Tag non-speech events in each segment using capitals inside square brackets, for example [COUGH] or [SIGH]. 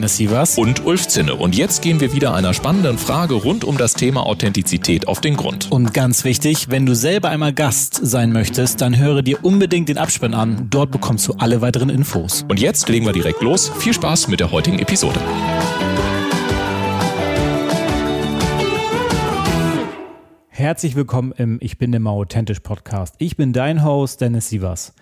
Dennis Sievers und Ulf Zinne. Und jetzt gehen wir wieder einer spannenden Frage rund um das Thema Authentizität auf den Grund. Und ganz wichtig, wenn du selber einmal Gast sein möchtest, dann höre dir unbedingt den Abspann an. Dort bekommst du alle weiteren Infos. Und jetzt legen wir direkt los. Viel Spaß mit der heutigen Episode. Herzlich willkommen im Ich bin immer authentisch Podcast. Ich bin dein Host Dennis Sievers.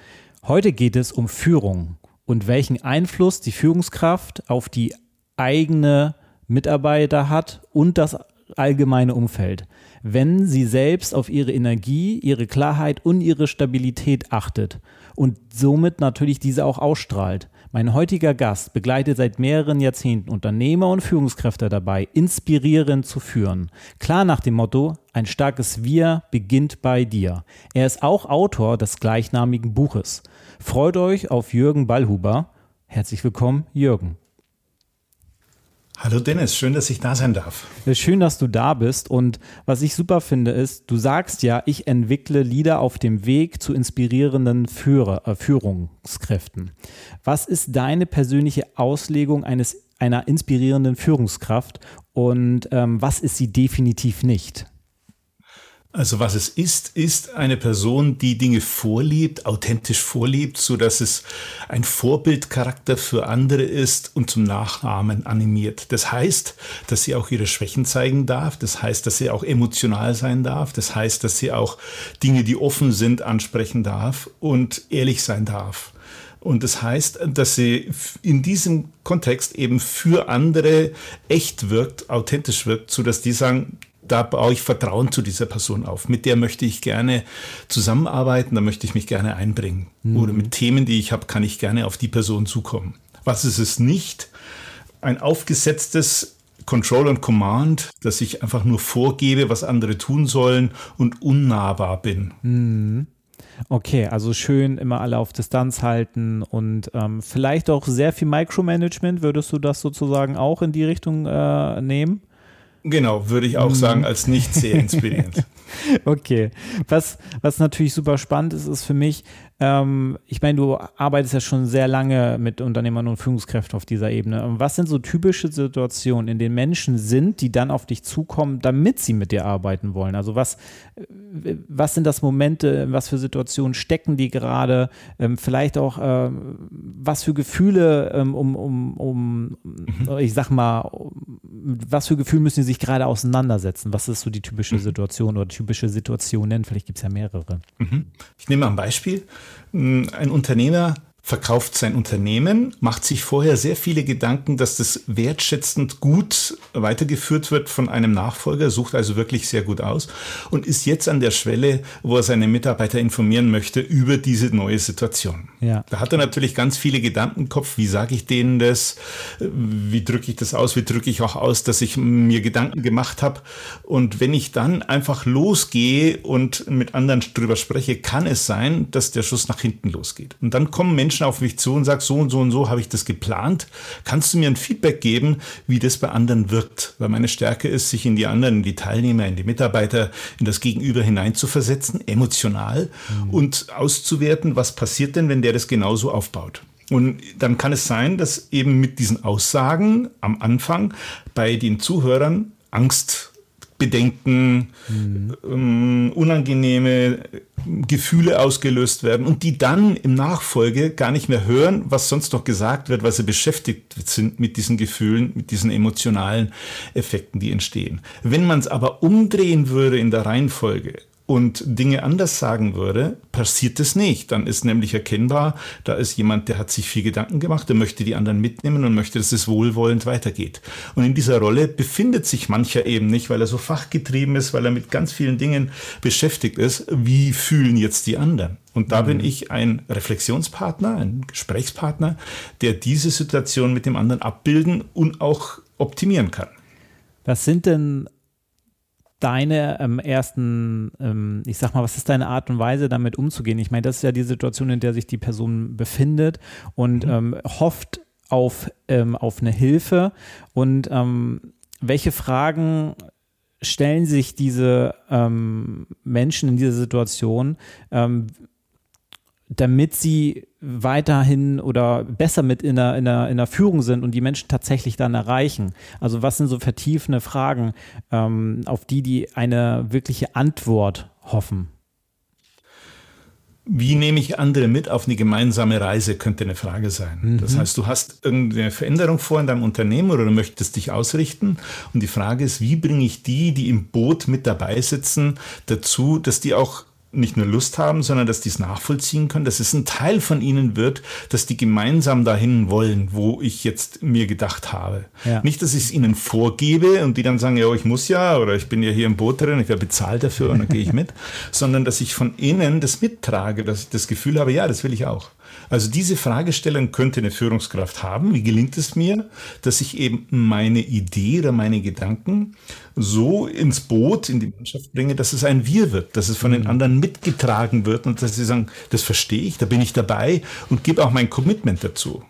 Heute geht es um Führung und welchen Einfluss die Führungskraft auf die eigene Mitarbeiter hat und das allgemeine Umfeld, wenn sie selbst auf ihre Energie, ihre Klarheit und ihre Stabilität achtet und somit natürlich diese auch ausstrahlt. Mein heutiger Gast begleitet seit mehreren Jahrzehnten Unternehmer und Führungskräfte dabei, inspirierend zu führen. Klar nach dem Motto, ein starkes Wir beginnt bei dir. Er ist auch Autor des gleichnamigen Buches. Freut euch auf Jürgen Ballhuber. Herzlich willkommen, Jürgen. Hallo Dennis, schön, dass ich da sein darf. Schön, dass du da bist. Und was ich super finde, ist, du sagst ja, ich entwickle Lieder auf dem Weg zu inspirierenden Führer, äh, Führungskräften. Was ist deine persönliche Auslegung eines, einer inspirierenden Führungskraft und ähm, was ist sie definitiv nicht? Also was es ist, ist eine Person, die Dinge vorlebt, authentisch vorlebt, so dass es ein Vorbildcharakter für andere ist und zum Nachahmen animiert. Das heißt, dass sie auch ihre Schwächen zeigen darf. Das heißt, dass sie auch emotional sein darf. Das heißt, dass sie auch Dinge, die offen sind, ansprechen darf und ehrlich sein darf. Und das heißt, dass sie in diesem Kontext eben für andere echt wirkt, authentisch wirkt, so dass die sagen, da baue ich Vertrauen zu dieser Person auf. Mit der möchte ich gerne zusammenarbeiten, da möchte ich mich gerne einbringen. Mhm. Oder mit Themen, die ich habe, kann ich gerne auf die Person zukommen. Was ist es nicht? Ein aufgesetztes Control und Command, dass ich einfach nur vorgebe, was andere tun sollen und unnahbar bin. Mhm. Okay, also schön immer alle auf Distanz halten und ähm, vielleicht auch sehr viel Micromanagement. Würdest du das sozusagen auch in die Richtung äh, nehmen? Genau, würde ich auch sagen, als nicht sehr inspirierend. [LAUGHS] okay. Was, was natürlich super spannend ist, ist für mich, ähm, ich meine, du arbeitest ja schon sehr lange mit Unternehmern und Führungskräften auf dieser Ebene. Was sind so typische Situationen, in denen Menschen sind, die dann auf dich zukommen, damit sie mit dir arbeiten wollen? Also was, äh, was sind das Momente, was für Situationen stecken die gerade? Ähm, vielleicht auch, ähm, was für Gefühle, ähm, um, um, um, mhm. ich sag mal, was für Gefühle müssen sie sich gerade auseinandersetzen? Was ist so die typische mhm. Situation oder typische Situationen? Vielleicht gibt es ja mehrere. Mhm. Ich nehme mal ein Beispiel. Ein Unternehmer verkauft sein Unternehmen, macht sich vorher sehr viele Gedanken, dass das wertschätzend gut weitergeführt wird von einem Nachfolger, sucht also wirklich sehr gut aus und ist jetzt an der Schwelle, wo er seine Mitarbeiter informieren möchte über diese neue Situation. Ja. Da hat er natürlich ganz viele Gedanken im Kopf, wie sage ich denen das, wie drücke ich das aus, wie drücke ich auch aus, dass ich mir Gedanken gemacht habe und wenn ich dann einfach losgehe und mit anderen drüber spreche, kann es sein, dass der Schuss nach hinten losgeht. Und dann kommen Menschen Menschen auf mich zu und sage, so und so und so habe ich das geplant. Kannst du mir ein Feedback geben, wie das bei anderen wirkt? Weil meine Stärke ist, sich in die anderen, in die Teilnehmer, in die Mitarbeiter, in das Gegenüber hineinzuversetzen, emotional mhm. und auszuwerten, was passiert denn, wenn der das genauso aufbaut. Und dann kann es sein, dass eben mit diesen Aussagen am Anfang bei den Zuhörern Angst Bedenken, mhm. ähm, unangenehme Gefühle ausgelöst werden und die dann im Nachfolge gar nicht mehr hören, was sonst noch gesagt wird, weil sie beschäftigt sind mit diesen Gefühlen, mit diesen emotionalen Effekten, die entstehen. Wenn man es aber umdrehen würde in der Reihenfolge und Dinge anders sagen würde, passiert es nicht. Dann ist nämlich erkennbar, da ist jemand, der hat sich viel Gedanken gemacht, der möchte die anderen mitnehmen und möchte, dass es wohlwollend weitergeht. Und in dieser Rolle befindet sich mancher eben nicht, weil er so fachgetrieben ist, weil er mit ganz vielen Dingen beschäftigt ist. Wie fühlen jetzt die anderen? Und da mhm. bin ich ein Reflexionspartner, ein Gesprächspartner, der diese Situation mit dem anderen abbilden und auch optimieren kann. Was sind denn deine ähm, ersten, ähm, ich sag mal, was ist deine Art und Weise, damit umzugehen? Ich meine, das ist ja die Situation, in der sich die Person befindet und mhm. ähm, hofft auf, ähm, auf eine Hilfe. Und ähm, welche Fragen stellen sich diese ähm, Menschen in dieser Situation? Damit sie weiterhin oder besser mit in der, in, der, in der Führung sind und die Menschen tatsächlich dann erreichen? Also was sind so vertiefende Fragen, ähm, auf die die eine wirkliche Antwort hoffen? Wie nehme ich andere mit auf eine gemeinsame Reise, könnte eine Frage sein. Mhm. Das heißt, du hast irgendeine Veränderung vor in deinem Unternehmen oder du möchtest dich ausrichten. Und die Frage ist, wie bringe ich die, die im Boot mit dabei sitzen, dazu, dass die auch nicht nur Lust haben, sondern dass die es nachvollziehen können, dass es ein Teil von ihnen wird, dass die gemeinsam dahin wollen, wo ich jetzt mir gedacht habe. Ja. Nicht, dass ich es ihnen vorgebe und die dann sagen, ja, ich muss ja oder ich bin ja hier im Boot drin, ich werde bezahlt dafür und dann gehe ich mit, [LAUGHS] sondern dass ich von innen das mittrage, dass ich das Gefühl habe, ja, das will ich auch. Also diese Fragestellung könnte eine Führungskraft haben. Wie gelingt es mir, dass ich eben meine Idee oder meine Gedanken so ins Boot, in die Mannschaft bringe, dass es ein Wir wird, dass es von den mhm. anderen mitgetragen wird und dass sie sagen, das verstehe ich, da bin ich dabei und gebe auch mein Commitment dazu.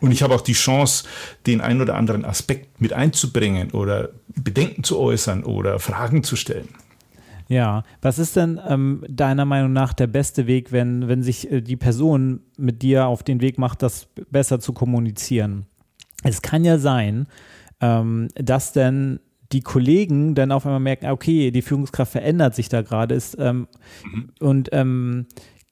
Und ich habe auch die Chance, den einen oder anderen Aspekt mit einzubringen oder Bedenken zu äußern oder Fragen zu stellen. Ja, was ist denn ähm, deiner Meinung nach der beste Weg, wenn, wenn sich äh, die Person mit dir auf den Weg macht, das besser zu kommunizieren? Es kann ja sein, ähm, dass denn die Kollegen dann auf einmal merken, okay, die Führungskraft verändert sich da gerade ist ähm, mhm. und ähm,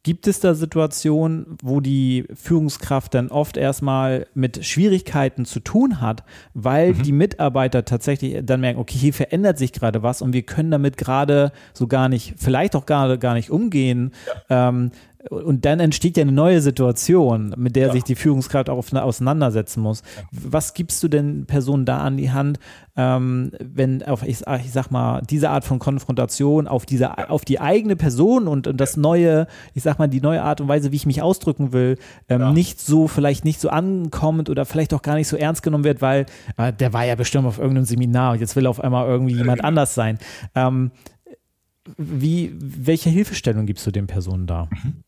Gibt es da Situationen, wo die Führungskraft dann oft erstmal mit Schwierigkeiten zu tun hat, weil mhm. die Mitarbeiter tatsächlich dann merken, okay, hier verändert sich gerade was und wir können damit gerade so gar nicht, vielleicht auch gar, gar nicht umgehen. Ja. Ähm, und dann entsteht ja eine neue Situation, mit der ja. sich die Führungskraft auch auseinandersetzen muss. Ja. Was gibst du denn Personen da an die Hand, ähm, wenn auf, ich, ich, sag mal, diese Art von Konfrontation auf diese, ja. auf die eigene Person und, und das neue, ich sag mal, die neue Art und Weise, wie ich mich ausdrücken will, ähm, nicht so, vielleicht nicht so ankommt oder vielleicht auch gar nicht so ernst genommen wird, weil äh, der war ja bestimmt auf irgendeinem Seminar und jetzt will auf einmal irgendwie jemand genau. anders sein. Ähm, wie, welche Hilfestellung gibst du den Personen da? Mhm.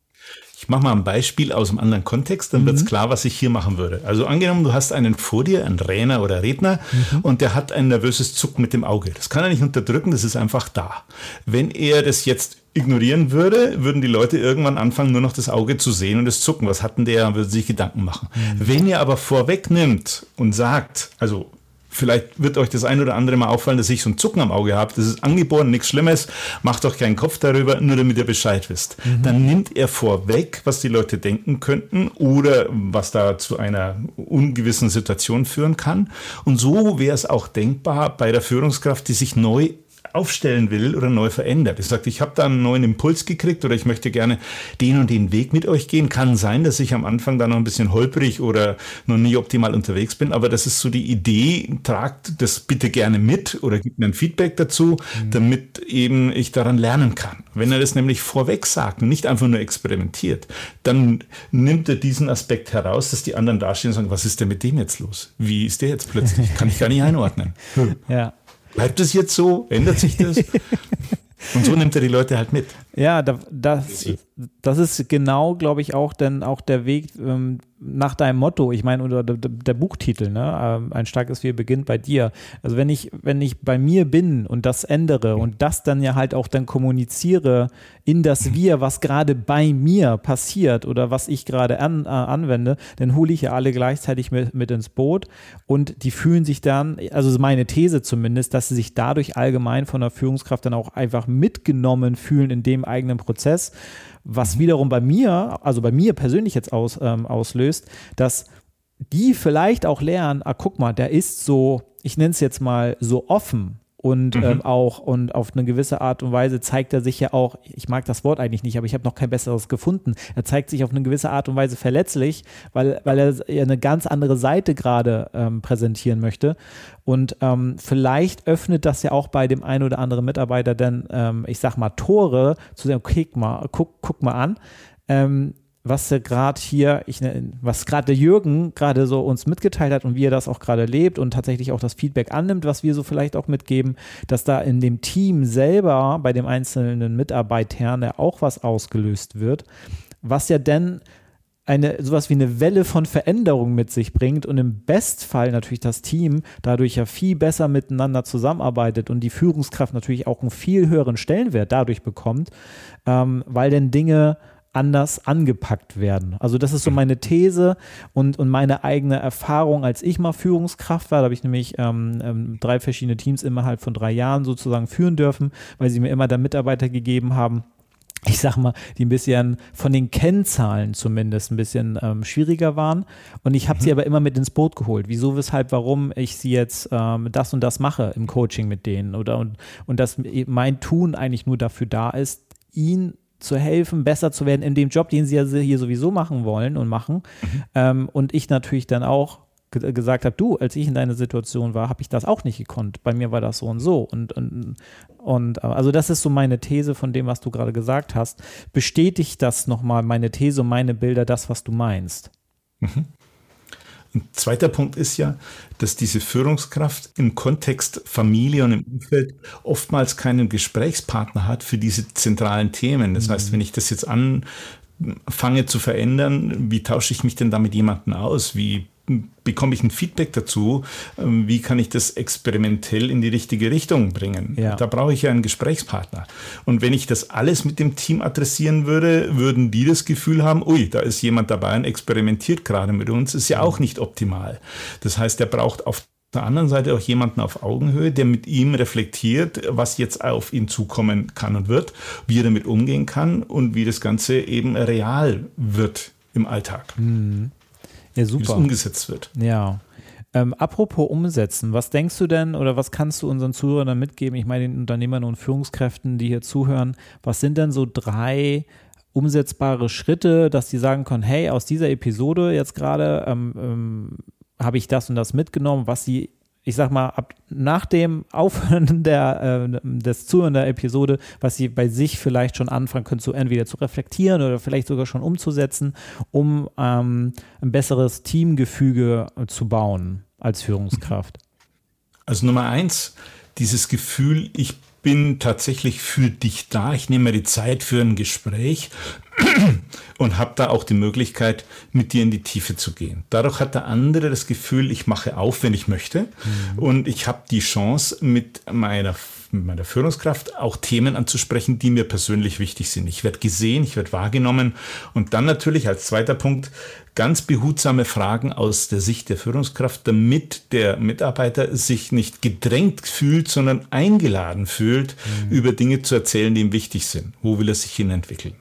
Mache mal ein Beispiel aus einem anderen Kontext, dann mhm. wird es klar, was ich hier machen würde. Also angenommen, du hast einen vor dir, einen Trainer oder Redner, mhm. und der hat ein nervöses Zucken mit dem Auge. Das kann er nicht unterdrücken, das ist einfach da. Wenn er das jetzt ignorieren würde, würden die Leute irgendwann anfangen, nur noch das Auge zu sehen und das Zucken. Was hatten der? Würde sich Gedanken machen. Mhm. Wenn er aber vorwegnimmt und sagt, also Vielleicht wird euch das ein oder andere mal auffallen, dass ich so ein Zucken am Auge habe. Das ist angeboren, nichts Schlimmes. Macht euch keinen Kopf darüber, nur damit ihr Bescheid wisst. Mhm. Dann nimmt er vorweg, was die Leute denken könnten oder was da zu einer ungewissen Situation führen kann. Und so wäre es auch denkbar bei der Führungskraft, die sich neu aufstellen will oder neu verändert. Ich sagt, ich habe da einen neuen Impuls gekriegt oder ich möchte gerne den und den Weg mit euch gehen. Kann sein, dass ich am Anfang da noch ein bisschen holprig oder noch nie optimal unterwegs bin, aber das ist so die Idee, tragt das bitte gerne mit oder gibt mir ein Feedback dazu, mhm. damit eben ich daran lernen kann. Wenn er das nämlich vorweg sagt und nicht einfach nur experimentiert, dann nimmt er diesen Aspekt heraus, dass die anderen dastehen und sagen, was ist denn mit dem jetzt los? Wie ist der jetzt plötzlich? Kann ich gar nicht einordnen. [LAUGHS] ja. Bleibt es jetzt so? Ändert sich das? [LAUGHS] Und so nimmt er die Leute halt mit. Ja, da, das, das ist genau, glaube ich, auch denn auch der Weg ähm, nach deinem Motto. Ich meine, oder der, der Buchtitel, ne? Ähm, ein starkes Wir beginnt bei dir. Also wenn ich, wenn ich bei mir bin und das ändere und das dann ja halt auch dann kommuniziere in das Wir, was gerade bei mir passiert oder was ich gerade an, äh, anwende, dann hole ich ja alle gleichzeitig mit, mit ins Boot und die fühlen sich dann, also meine These zumindest, dass sie sich dadurch allgemein von der Führungskraft dann auch einfach mitgenommen fühlen in dem eigenen Prozess was wiederum bei mir, also bei mir persönlich jetzt aus, ähm, auslöst, dass die vielleicht auch lernen, ah, guck mal, der ist so, ich nenne es jetzt mal so offen und mhm. ähm, auch und auf eine gewisse Art und Weise zeigt er sich ja auch, ich mag das Wort eigentlich nicht, aber ich habe noch kein besseres gefunden. Er zeigt sich auf eine gewisse Art und Weise verletzlich, weil, weil er eine ganz andere Seite gerade ähm, präsentieren möchte. Und ähm, vielleicht öffnet das ja auch bei dem einen oder anderen Mitarbeiter dann, ähm, ich sag mal, Tore zu sagen, okay, guck mal, guck, guck mal an. Was gerade hier, ich, ne, was gerade der Jürgen gerade so uns mitgeteilt hat und wie er das auch gerade lebt und tatsächlich auch das Feedback annimmt, was wir so vielleicht auch mitgeben, dass da in dem Team selber bei dem einzelnen Mitarbeitern ja auch was ausgelöst wird, was ja dann eine sowas wie eine Welle von Veränderung mit sich bringt und im Bestfall natürlich das Team dadurch ja viel besser miteinander zusammenarbeitet und die Führungskraft natürlich auch einen viel höheren Stellenwert dadurch bekommt, ähm, weil denn Dinge anders angepackt werden. Also das ist so meine These und, und meine eigene Erfahrung, als ich mal Führungskraft war. Da habe ich nämlich ähm, ähm, drei verschiedene Teams innerhalb von drei Jahren sozusagen führen dürfen, weil sie mir immer dann Mitarbeiter gegeben haben, ich sag mal, die ein bisschen von den Kennzahlen zumindest ein bisschen ähm, schwieriger waren. Und ich habe mhm. sie aber immer mit ins Boot geholt. Wieso, weshalb, warum ich sie jetzt ähm, das und das mache im Coaching mit denen. Oder und, und dass mein Tun eigentlich nur dafür da ist, ihn zu helfen, besser zu werden in dem Job, den sie ja hier sowieso machen wollen und machen. Mhm. Ähm, und ich natürlich dann auch ge gesagt habe, du, als ich in deiner Situation war, habe ich das auch nicht gekonnt. Bei mir war das so und so. Und, und, und also das ist so meine These von dem, was du gerade gesagt hast. Bestätigt das nochmal, meine These und meine Bilder, das, was du meinst. Mhm. Ein zweiter Punkt ist ja, dass diese Führungskraft im Kontext Familie und im Umfeld oftmals keinen Gesprächspartner hat für diese zentralen Themen. Das mhm. heißt, wenn ich das jetzt anfange zu verändern, wie tausche ich mich denn da mit jemandem aus? Wie bekomme ich ein Feedback dazu, ähm, wie kann ich das experimentell in die richtige Richtung bringen. Ja. Da brauche ich ja einen Gesprächspartner. Und wenn ich das alles mit dem Team adressieren würde, würden die das Gefühl haben, ui, da ist jemand dabei und experimentiert gerade mit uns, ist ja auch nicht optimal. Das heißt, er braucht auf der anderen Seite auch jemanden auf Augenhöhe, der mit ihm reflektiert, was jetzt auf ihn zukommen kann und wird, wie er damit umgehen kann und wie das Ganze eben real wird im Alltag. Mhm. Ja, super. Wie das umgesetzt wird. Ja. Ähm, apropos umsetzen, was denkst du denn oder was kannst du unseren Zuhörern mitgeben? Ich meine den Unternehmern und Führungskräften, die hier zuhören, was sind denn so drei umsetzbare Schritte, dass die sagen können, hey, aus dieser Episode jetzt gerade ähm, ähm, habe ich das und das mitgenommen, was sie ich sag mal, ab nach dem Aufhören [LAUGHS] der, äh, des Zuhören der Episode, was sie bei sich vielleicht schon anfangen können, zu entweder zu reflektieren oder vielleicht sogar schon umzusetzen, um ähm, ein besseres Teamgefüge zu bauen als Führungskraft? [LAUGHS] Also Nummer eins, dieses Gefühl, ich bin tatsächlich für dich da. Ich nehme mir die Zeit für ein Gespräch und habe da auch die Möglichkeit, mit dir in die Tiefe zu gehen. Dadurch hat der andere das Gefühl, ich mache auf, wenn ich möchte. Mhm. Und ich habe die Chance, mit meiner, mit meiner Führungskraft auch Themen anzusprechen, die mir persönlich wichtig sind. Ich werde gesehen, ich werde wahrgenommen. Und dann natürlich als zweiter Punkt ganz behutsame Fragen aus der Sicht der Führungskraft, damit der Mitarbeiter sich nicht gedrängt fühlt, sondern eingeladen fühlt, mhm. über Dinge zu erzählen, die ihm wichtig sind. Wo will er sich hin entwickeln?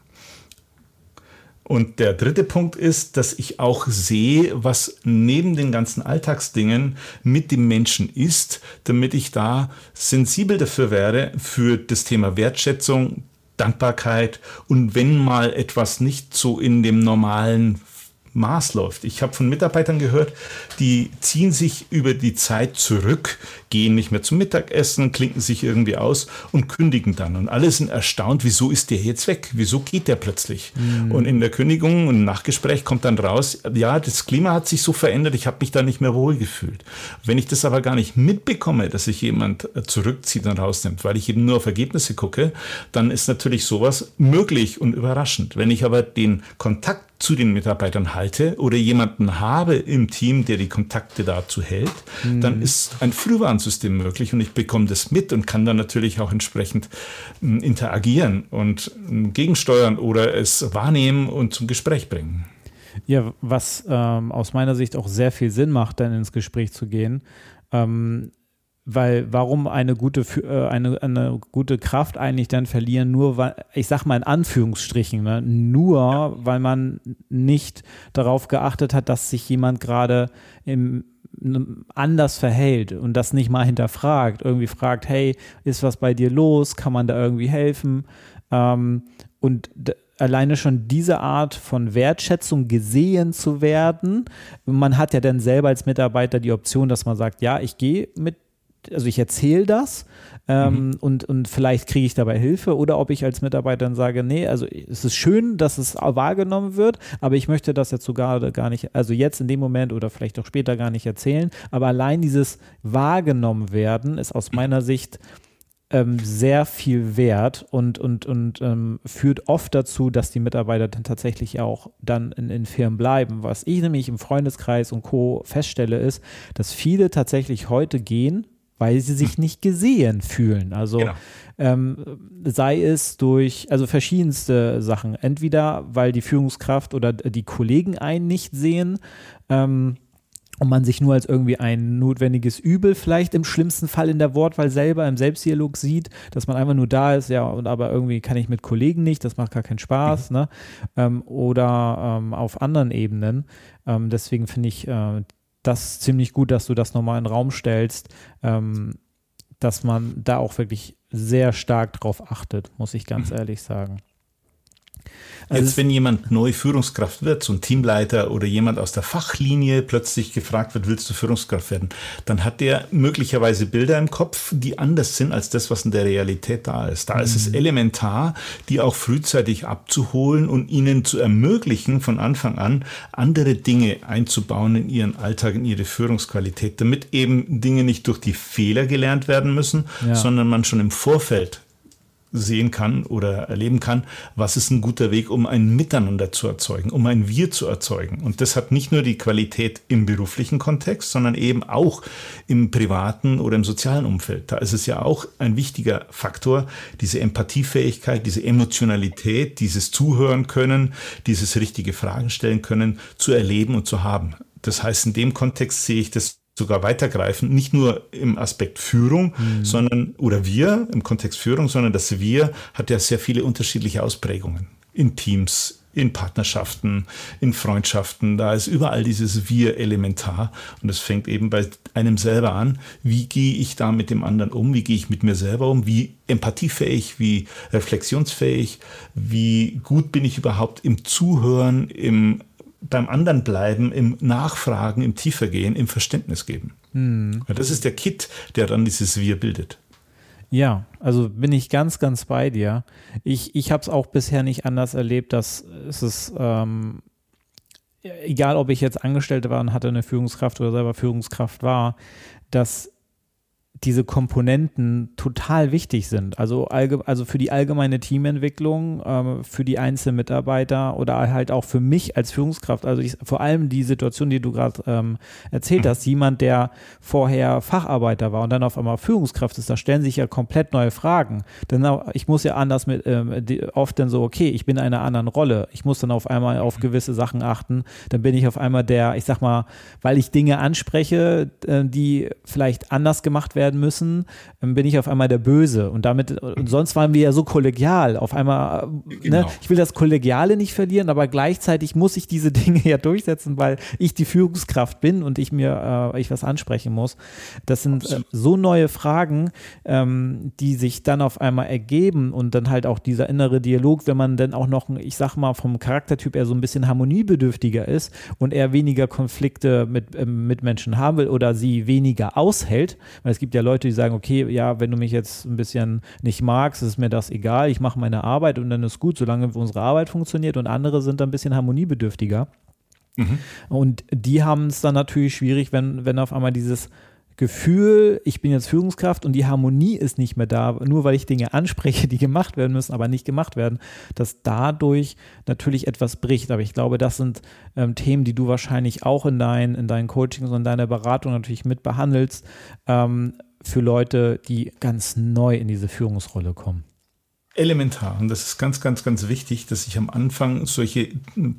Und der dritte Punkt ist, dass ich auch sehe, was neben den ganzen Alltagsdingen mit dem Menschen ist, damit ich da sensibel dafür wäre, für das Thema Wertschätzung, Dankbarkeit und wenn mal etwas nicht so in dem normalen Maß läuft. Ich habe von Mitarbeitern gehört, die ziehen sich über die Zeit zurück, gehen nicht mehr zum Mittagessen, klinken sich irgendwie aus und kündigen dann. Und alle sind erstaunt, wieso ist der jetzt weg? Wieso geht der plötzlich? Mhm. Und in der Kündigung und Nachgespräch kommt dann raus, ja, das Klima hat sich so verändert, ich habe mich da nicht mehr wohl gefühlt. Wenn ich das aber gar nicht mitbekomme, dass sich jemand äh, zurückzieht und rausnimmt, weil ich eben nur auf Ergebnisse gucke, dann ist natürlich sowas möglich und überraschend. Wenn ich aber den Kontakt zu den Mitarbeitern halte oder jemanden habe im Team, der die Kontakte dazu hält, mhm. dann ist ein Frühwarnsystem möglich und ich bekomme das mit und kann dann natürlich auch entsprechend hm, interagieren und hm, gegensteuern oder es wahrnehmen und zum Gespräch bringen. Ja, was ähm, aus meiner Sicht auch sehr viel Sinn macht, dann ins Gespräch zu gehen. Ähm, weil warum eine gute, äh, eine, eine gute Kraft eigentlich dann verlieren, nur weil, ich sag mal in Anführungsstrichen, ne, nur weil man nicht darauf geachtet hat, dass sich jemand gerade im anders verhält und das nicht mal hinterfragt, irgendwie fragt, hey, ist was bei dir los? Kann man da irgendwie helfen? Ähm, und alleine schon diese Art von Wertschätzung gesehen zu werden. Man hat ja dann selber als Mitarbeiter die Option, dass man sagt, ja, ich gehe mit, also ich erzähle das ähm, mhm. und, und vielleicht kriege ich dabei Hilfe oder ob ich als Mitarbeiter dann sage, nee, also es ist schön, dass es wahrgenommen wird, aber ich möchte das jetzt sogar gar nicht, also jetzt in dem Moment oder vielleicht auch später gar nicht erzählen, aber allein dieses wahrgenommen werden ist aus meiner Sicht ähm, sehr viel wert und, und, und ähm, führt oft dazu, dass die Mitarbeiter dann tatsächlich auch dann in, in Firmen bleiben. Was ich nämlich im Freundeskreis und Co. feststelle, ist, dass viele tatsächlich heute gehen, weil sie sich nicht gesehen fühlen. Also genau. ähm, sei es durch, also verschiedenste Sachen. Entweder weil die Führungskraft oder die Kollegen einen nicht sehen, ähm, und man sich nur als irgendwie ein notwendiges Übel vielleicht im schlimmsten Fall in der Wortwahl selber im Selbstdialog sieht, dass man einfach nur da ist, ja, und aber irgendwie kann ich mit Kollegen nicht, das macht gar keinen Spaß, mhm. ne? Ähm, oder ähm, auf anderen Ebenen. Ähm, deswegen finde ich äh, das ziemlich gut, dass du das nochmal in den Raum stellst, ähm, dass man da auch wirklich sehr stark drauf achtet, muss ich ganz mhm. ehrlich sagen. Also Jetzt, wenn jemand neu Führungskraft wird, so ein Teamleiter oder jemand aus der Fachlinie plötzlich gefragt wird, willst du Führungskraft werden, dann hat der möglicherweise Bilder im Kopf, die anders sind als das, was in der Realität da ist. Da mhm. ist es mhm. elementar, die auch frühzeitig abzuholen und ihnen zu ermöglichen, von Anfang an andere Dinge einzubauen in ihren Alltag, in ihre Führungsqualität, damit eben Dinge nicht durch die Fehler gelernt werden müssen, ja. sondern man schon im Vorfeld sehen kann oder erleben kann, was ist ein guter Weg, um ein Miteinander zu erzeugen, um ein Wir zu erzeugen. Und das hat nicht nur die Qualität im beruflichen Kontext, sondern eben auch im privaten oder im sozialen Umfeld. Da ist es ja auch ein wichtiger Faktor, diese Empathiefähigkeit, diese Emotionalität, dieses Zuhören können, dieses richtige Fragen stellen können, zu erleben und zu haben. Das heißt, in dem Kontext sehe ich das sogar weitergreifen, nicht nur im Aspekt Führung, mhm. sondern, oder wir im Kontext Führung, sondern das Wir hat ja sehr viele unterschiedliche Ausprägungen in Teams, in Partnerschaften, in Freundschaften. Da ist überall dieses Wir elementar. Und es fängt eben bei einem selber an. Wie gehe ich da mit dem anderen um? Wie gehe ich mit mir selber um? Wie empathiefähig, wie reflexionsfähig? Wie gut bin ich überhaupt im Zuhören, im beim anderen bleiben, im Nachfragen, im Tiefergehen, im Verständnis geben. Hm. Das ist der Kit, der dann dieses Wir bildet. Ja, also bin ich ganz, ganz bei dir. Ich, ich habe es auch bisher nicht anders erlebt, dass es ist, ähm, egal ob ich jetzt Angestellte war und hatte eine Führungskraft oder selber Führungskraft war, dass diese Komponenten total wichtig sind. Also, also für die allgemeine Teamentwicklung, ähm, für die einzelnen Mitarbeiter oder halt auch für mich als Führungskraft. Also ich, vor allem die Situation, die du gerade ähm, erzählt hast, jemand, der vorher Facharbeiter war und dann auf einmal Führungskraft ist, da stellen sich ja komplett neue Fragen. Denn ich muss ja anders mit, ähm, die, oft dann so, okay, ich bin in einer anderen Rolle. Ich muss dann auf einmal auf gewisse Sachen achten. Dann bin ich auf einmal der, ich sag mal, weil ich Dinge anspreche, äh, die vielleicht anders gemacht werden werden müssen, ähm, bin ich auf einmal der Böse. Und damit, und sonst waren wir ja so kollegial. Auf einmal, äh, ne, genau. ne, ich will das Kollegiale nicht verlieren, aber gleichzeitig muss ich diese [LAUGHS] Dinge ja durchsetzen, weil ich die Führungskraft bin und ich mir, äh, ich was ansprechen muss. Das sind äh, so neue Fragen, ähm, die sich dann auf einmal ergeben und dann halt auch dieser innere Dialog, wenn man dann auch noch, ich sag mal, vom Charaktertyp eher so ein bisschen harmoniebedürftiger ist und eher weniger Konflikte mit ähm, Mitmenschen haben will oder sie weniger aushält, weil es gibt ja ja Leute, die sagen, okay, ja, wenn du mich jetzt ein bisschen nicht magst, ist mir das egal, ich mache meine Arbeit und dann ist gut, solange unsere Arbeit funktioniert und andere sind dann ein bisschen harmoniebedürftiger. Mhm. Und die haben es dann natürlich schwierig, wenn, wenn auf einmal dieses Gefühl, ich bin jetzt Führungskraft und die Harmonie ist nicht mehr da, nur weil ich Dinge anspreche, die gemacht werden müssen, aber nicht gemacht werden, dass dadurch natürlich etwas bricht. Aber ich glaube, das sind ähm, Themen, die du wahrscheinlich auch in, dein, in deinen Coachings und in deiner Beratung natürlich mit behandelst. Ähm, für Leute, die ganz neu in diese Führungsrolle kommen. Elementar. Und das ist ganz, ganz, ganz wichtig, dass ich am Anfang solche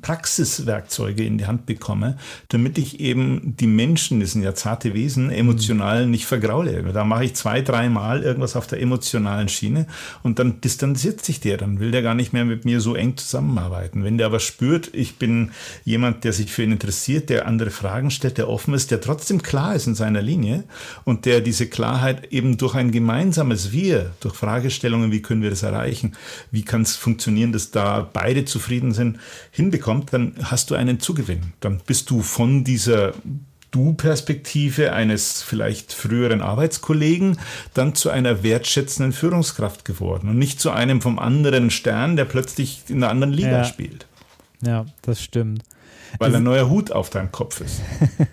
Praxiswerkzeuge in die Hand bekomme, damit ich eben die Menschen, das sind ja zarte Wesen, emotional nicht vergraule. Da mache ich zwei, dreimal irgendwas auf der emotionalen Schiene und dann distanziert sich der, dann will der gar nicht mehr mit mir so eng zusammenarbeiten. Wenn der aber spürt, ich bin jemand, der sich für ihn interessiert, der andere Fragen stellt, der offen ist, der trotzdem klar ist in seiner Linie und der diese Klarheit eben durch ein gemeinsames Wir, durch Fragestellungen, wie können wir das erreichen, erreichen, wie kann es funktionieren, dass da beide zufrieden sind, hinbekommt, dann hast du einen Zugewinn. Dann bist du von dieser Du-Perspektive eines vielleicht früheren Arbeitskollegen dann zu einer wertschätzenden Führungskraft geworden und nicht zu einem vom anderen Stern, der plötzlich in einer anderen Liga ja. spielt. Ja, das stimmt. Weil ein neuer Hut auf deinem Kopf ist.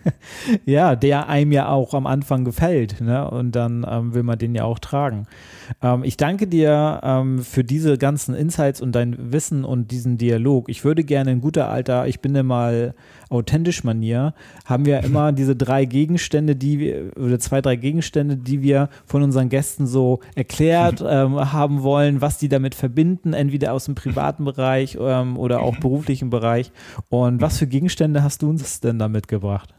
[LAUGHS] ja, der einem ja auch am Anfang gefällt. Ne? Und dann ähm, will man den ja auch tragen. Ähm, ich danke dir ähm, für diese ganzen Insights und dein Wissen und diesen Dialog. Ich würde gerne in guter alter, ich bin ja mal authentisch Manier, haben wir immer [LAUGHS] diese drei Gegenstände, die wir, oder zwei, drei Gegenstände, die wir von unseren Gästen so erklärt [LAUGHS] ähm, haben wollen, was die damit verbinden, entweder aus dem privaten Bereich ähm, oder auch beruflichen Bereich. Und was für Gegenstände hast du uns denn da mitgebracht?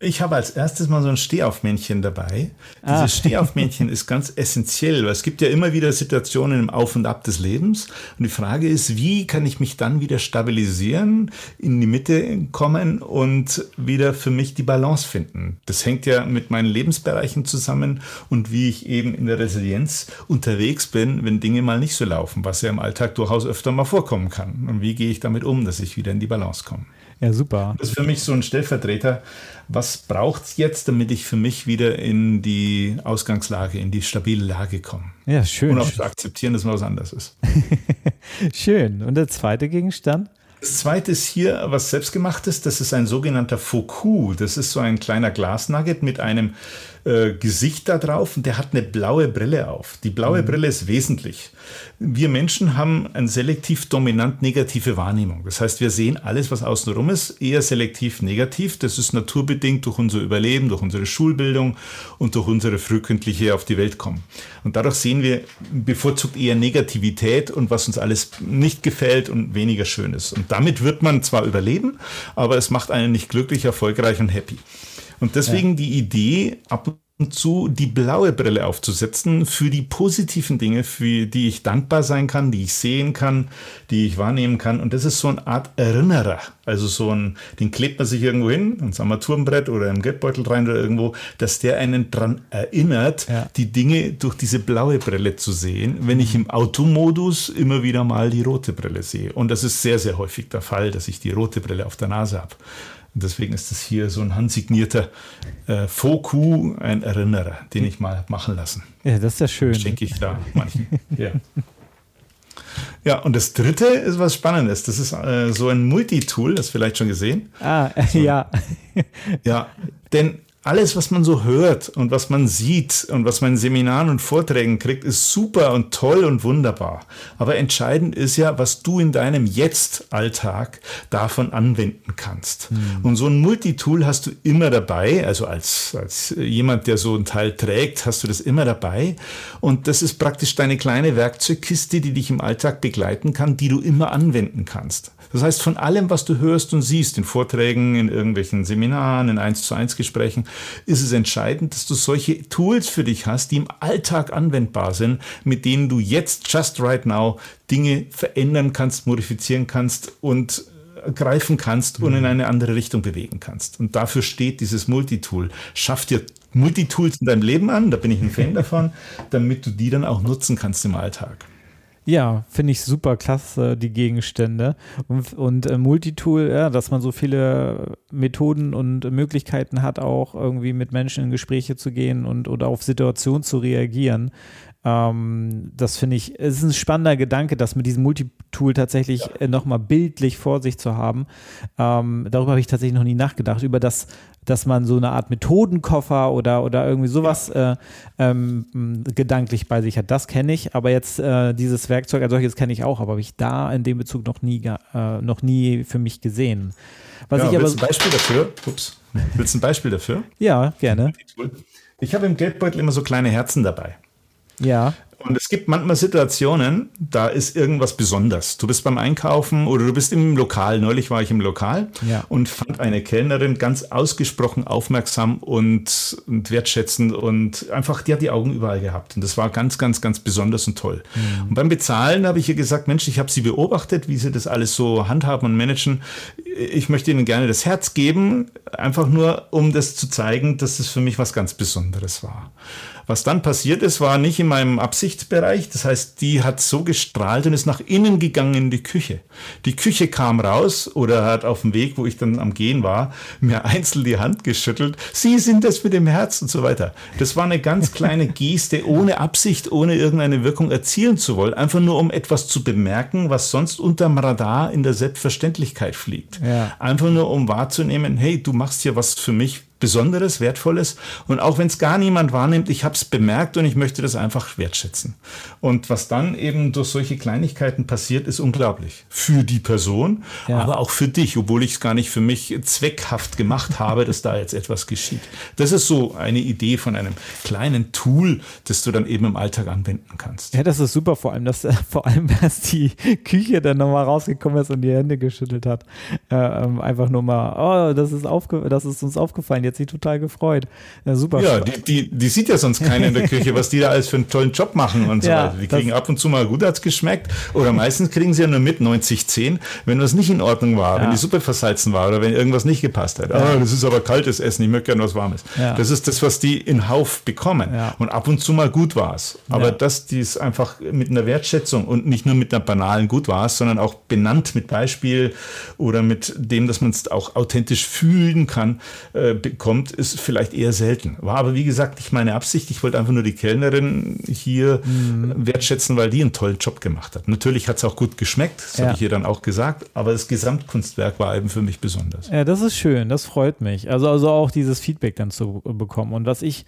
Ich habe als erstes mal so ein Stehaufmännchen dabei. Ah. Dieses [LAUGHS] Stehaufmännchen ist ganz essentiell, weil es gibt ja immer wieder Situationen im Auf und Ab des Lebens. Und die Frage ist, wie kann ich mich dann wieder stabilisieren, in die Mitte kommen und wieder für mich die Balance finden? Das hängt ja mit meinen Lebensbereichen zusammen und wie ich eben in der Resilienz unterwegs bin, wenn Dinge mal nicht so laufen, was ja im Alltag durchaus öfter mal vorkommen kann. Und wie gehe ich damit um, dass ich wieder in die Balance komme? Ja, super. Das ist für mich so ein Stellvertreter. Was braucht es jetzt, damit ich für mich wieder in die Ausgangslage, in die stabile Lage komme? Ja, schön. Und auch zu akzeptieren, dass mal was anderes ist. [LAUGHS] schön. Und der zweite Gegenstand? Das zweite ist hier was selbstgemachtes. Das ist ein sogenannter Foku. Das ist so ein kleiner Glasnugget mit einem äh, Gesicht da drauf und der hat eine blaue Brille auf. Die blaue mhm. Brille ist wesentlich. Wir Menschen haben eine selektiv dominant negative Wahrnehmung. Das heißt, wir sehen alles, was außenrum ist, eher selektiv negativ. Das ist naturbedingt durch unser Überleben, durch unsere Schulbildung und durch unsere frühkindliche auf die Welt kommen. Und dadurch sehen wir bevorzugt eher Negativität und was uns alles nicht gefällt und weniger schön ist. Und damit wird man zwar überleben, aber es macht einen nicht glücklich, erfolgreich und happy. Und deswegen ja. die Idee, ab und zu die blaue Brille aufzusetzen für die positiven Dinge, für die ich dankbar sein kann, die ich sehen kann, die ich wahrnehmen kann. Und das ist so eine Art Erinnerer. Also so ein, den klebt man sich irgendwo hin, ans Armaturenbrett oder im Geldbeutel rein oder irgendwo, dass der einen dran erinnert, ja. die Dinge durch diese blaue Brille zu sehen, wenn ich im Automodus immer wieder mal die rote Brille sehe. Und das ist sehr, sehr häufig der Fall, dass ich die rote Brille auf der Nase habe. Und deswegen ist das hier so ein handsignierter äh, Foku, ein Erinnerer, den ich mal machen lassen. Ja, das ist ja schön. Schenke ich da manchen. ja. Ja, und das dritte ist was Spannendes. Das ist äh, so ein Multitool, das vielleicht schon gesehen. Ah, so, [LAUGHS] ja. ja, denn alles, was man so hört und was man sieht und was man in Seminaren und Vorträgen kriegt, ist super und toll und wunderbar. Aber entscheidend ist ja, was du in deinem Jetzt-Alltag davon anwenden kannst. Mhm. Und so ein Multitool hast du immer dabei, also als, als jemand, der so ein Teil trägt, hast du das immer dabei. Und das ist praktisch deine kleine Werkzeugkiste, die dich im Alltag begleiten kann, die du immer anwenden kannst. Das heißt, von allem, was du hörst und siehst, in Vorträgen, in irgendwelchen Seminaren, in 1 zu 1 Gesprächen, ist es entscheidend, dass du solche Tools für dich hast, die im Alltag anwendbar sind, mit denen du jetzt, just right now, Dinge verändern kannst, modifizieren kannst und greifen kannst und in mhm. eine andere Richtung bewegen kannst. Und dafür steht dieses Multitool. Schaff dir Multitools in deinem Leben an, da bin ich ein Fan [LAUGHS] davon, damit du die dann auch nutzen kannst im Alltag. Ja, finde ich super klasse, die Gegenstände. Und, und äh, Multitool, ja, dass man so viele Methoden und Möglichkeiten hat, auch irgendwie mit Menschen in Gespräche zu gehen und oder auf Situationen zu reagieren. Ähm, das finde ich, es ist ein spannender Gedanke, das mit diesem Multitool tatsächlich ja. Äh, nochmal bildlich vor sich zu haben. Ähm, darüber habe ich tatsächlich noch nie nachgedacht, über das dass man so eine Art Methodenkoffer oder, oder irgendwie sowas ja. äh, ähm, gedanklich bei sich hat. Das kenne ich, aber jetzt äh, dieses Werkzeug als solches kenne ich auch, aber habe ich da in dem Bezug noch nie, äh, noch nie für mich gesehen. Was ja, ich willst du ein Beispiel dafür? Ups. Willst du ein Beispiel dafür? Ja, gerne. Ich habe im Geldbeutel immer so kleine Herzen dabei. Ja. Und es gibt manchmal Situationen, da ist irgendwas besonders. Du bist beim Einkaufen oder du bist im Lokal. Neulich war ich im Lokal Ja. und fand eine Kellnerin ganz ausgesprochen aufmerksam und, und wertschätzend und einfach, die hat die Augen überall gehabt. Und das war ganz, ganz, ganz besonders und toll. Und beim Bezahlen habe ich ihr gesagt, Mensch, ich habe sie beobachtet, wie sie das alles so handhaben und managen. Ich möchte ihnen gerne das Herz geben, einfach nur, um das zu zeigen, dass es für mich was ganz Besonderes war. Was dann passiert ist, war nicht in meinem Absichtsbereich. Das heißt, die hat so gestrahlt und ist nach innen gegangen in die Küche. Die Küche kam raus oder hat auf dem Weg, wo ich dann am Gehen war, mir [LAUGHS] einzeln die Hand geschüttelt. Sie sind das mit dem Herz und so weiter. Das war eine ganz [LAUGHS] kleine Geste, ohne Absicht, ohne irgendeine Wirkung erzielen zu wollen. Einfach nur, um etwas zu bemerken, was sonst unterm Radar in der Selbstverständlichkeit fliegt. Ja. Einfach nur, um wahrzunehmen, hey, du machst hier was für mich Besonderes, Wertvolles. Und auch wenn es gar niemand wahrnimmt, ich habe es bemerkt und ich möchte das einfach wertschätzen. Und was dann eben durch solche Kleinigkeiten passiert, ist unglaublich. Für die Person, Ja. aber auch für dich, obwohl ich es gar nicht für mich zweckhaft gemacht habe, dass da jetzt etwas geschieht. Das ist so eine Idee von einem kleinen Tool, das du dann eben im Alltag anwenden kannst. Ja, das ist super, vor allem, dass äh, [LAUGHS] vor allem, dass die Küche dann nochmal rausgekommen ist und die Hände geschüttelt hat. Äh, einfach nur mal, oh, das ist, aufge das ist uns aufgefallen, die hat sich total gefreut. Ja, super. Ja, die, die, die sieht ja sonst keiner in der [LAUGHS] Küche, was die da alles für einen tollen Job machen und so Ja, weiter. Die kriegen ab und zu mal gut hat's geschmeckt oder meistens kriegen sie ja nur mit 90-10, wenn was nicht in Ordnung war, wenn Ja. die Suppe versalzen war oder wenn irgendwas nicht gepasst hat. Ah, das ist aber kaltes Essen, ich möchte gerne was Warmes. Das ist das, was die in Hauf bekommen. Und ab und zu mal gut war's. Aber Ja. dass dies einfach mit einer Wertschätzung und nicht nur mit einer banalen gut war's, sondern auch benannt mit Beispiel oder mit dem, dass man es auch authentisch fühlen kann, äh, bekommt, ist vielleicht eher selten. War aber wie gesagt nicht meine Absicht. Ich wollte einfach nur die Kellnerin hier Mhm. wertschätzen, weil die einen tollen Job gemacht hat. Natürlich hat es auch gut geschmeckt, das Ja. habe ich ihr dann auch gesagt, aber das Gesamtkunstwerk war eben für mich besonders. Ja, das ist schön, das freut mich. Also, also auch dieses Feedback dann zu bekommen. Und was ich,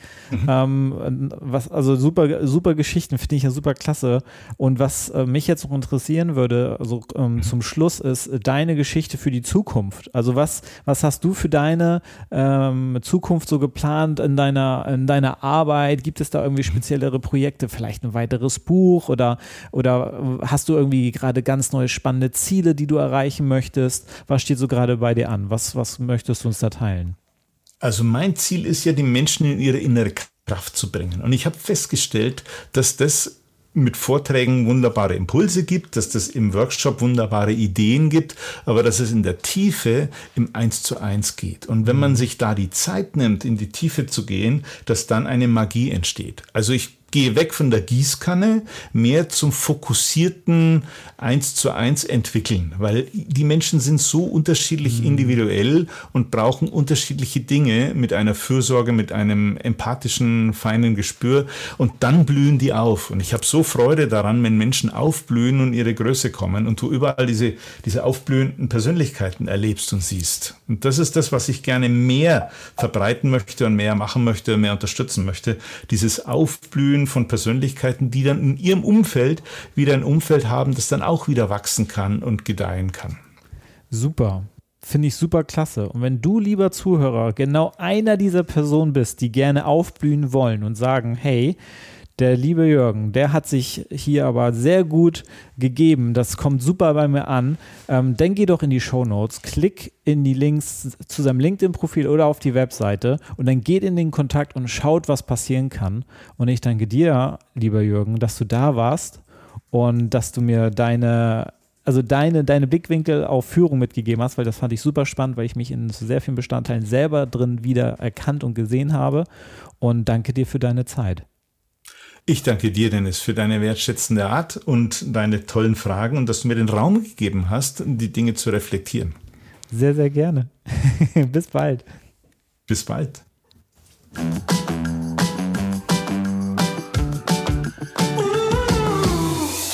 ähm, was, also super, super Geschichten finde ich ja super klasse. Und was äh, mich jetzt noch interessieren würde, also ähm, zum Schluss ist äh, deine Geschichte für die Zukunft. Also was, was hast du für deine ähm, Zukunft so geplant in deiner, in deiner Arbeit? Gibt es da irgendwie speziellere Projekte? Vielleicht ein weiteres Buch oder, oder hast du irgendwie gerade ganz neue spannende Ziele, die du erreichen möchtest? Was steht so gerade bei dir an? Was, was möchtest du uns da teilen? Also mein Ziel ist ja, die Menschen in ihre innere Kraft zu bringen. Und ich habe festgestellt, dass das mit Vorträgen wunderbare Impulse gibt, dass das im Workshop wunderbare Ideen gibt, aber dass es in der Tiefe im Eins zu eins geht. Und wenn man sich da die Zeit nimmt, in die Tiefe zu gehen, dass dann eine Magie entsteht. Also ich gehe weg von der Gießkanne, mehr zum fokussierten Eins zu eins entwickeln, weil die Menschen sind so unterschiedlich individuell und brauchen unterschiedliche Dinge mit einer Fürsorge, mit einem empathischen, feinen Gespür und dann blühen die auf. Und ich habe so Freude daran, wenn Menschen aufblühen und ihre Größe kommen und du überall diese, diese aufblühenden Persönlichkeiten erlebst und siehst. Und das ist das, was ich gerne mehr verbreiten möchte und mehr machen möchte, mehr unterstützen möchte. Dieses Aufblühen von Persönlichkeiten, die dann in ihrem Umfeld wieder ein Umfeld haben, das dann auch wieder wachsen kann und gedeihen kann. Super. Finde ich super klasse. Und wenn du, lieber Zuhörer, genau einer dieser Personen bist, die gerne aufblühen wollen und sagen, hey, der liebe Jürgen, der hat sich hier aber sehr gut gegeben. Das kommt super bei mir an. Ähm, dann geh doch in die Show Notes, klick in die Links zu seinem LinkedIn-Profil oder auf die Webseite und dann geht in den Kontakt und schaut, was passieren kann. Und ich danke dir, lieber Jürgen, dass du da warst und dass du mir deine also deine, deine Blickwinkel auf Führung mitgegeben hast, weil das fand ich super spannend, weil ich mich in sehr vielen Bestandteilen selber drin wieder erkannt und gesehen habe. Und danke dir für deine Zeit. Ich danke dir, Dennis, für deine wertschätzende Art und deine tollen Fragen und dass du mir den Raum gegeben hast, die Dinge zu reflektieren. Sehr, sehr gerne. [LAUGHS] Bis bald. Bis bald.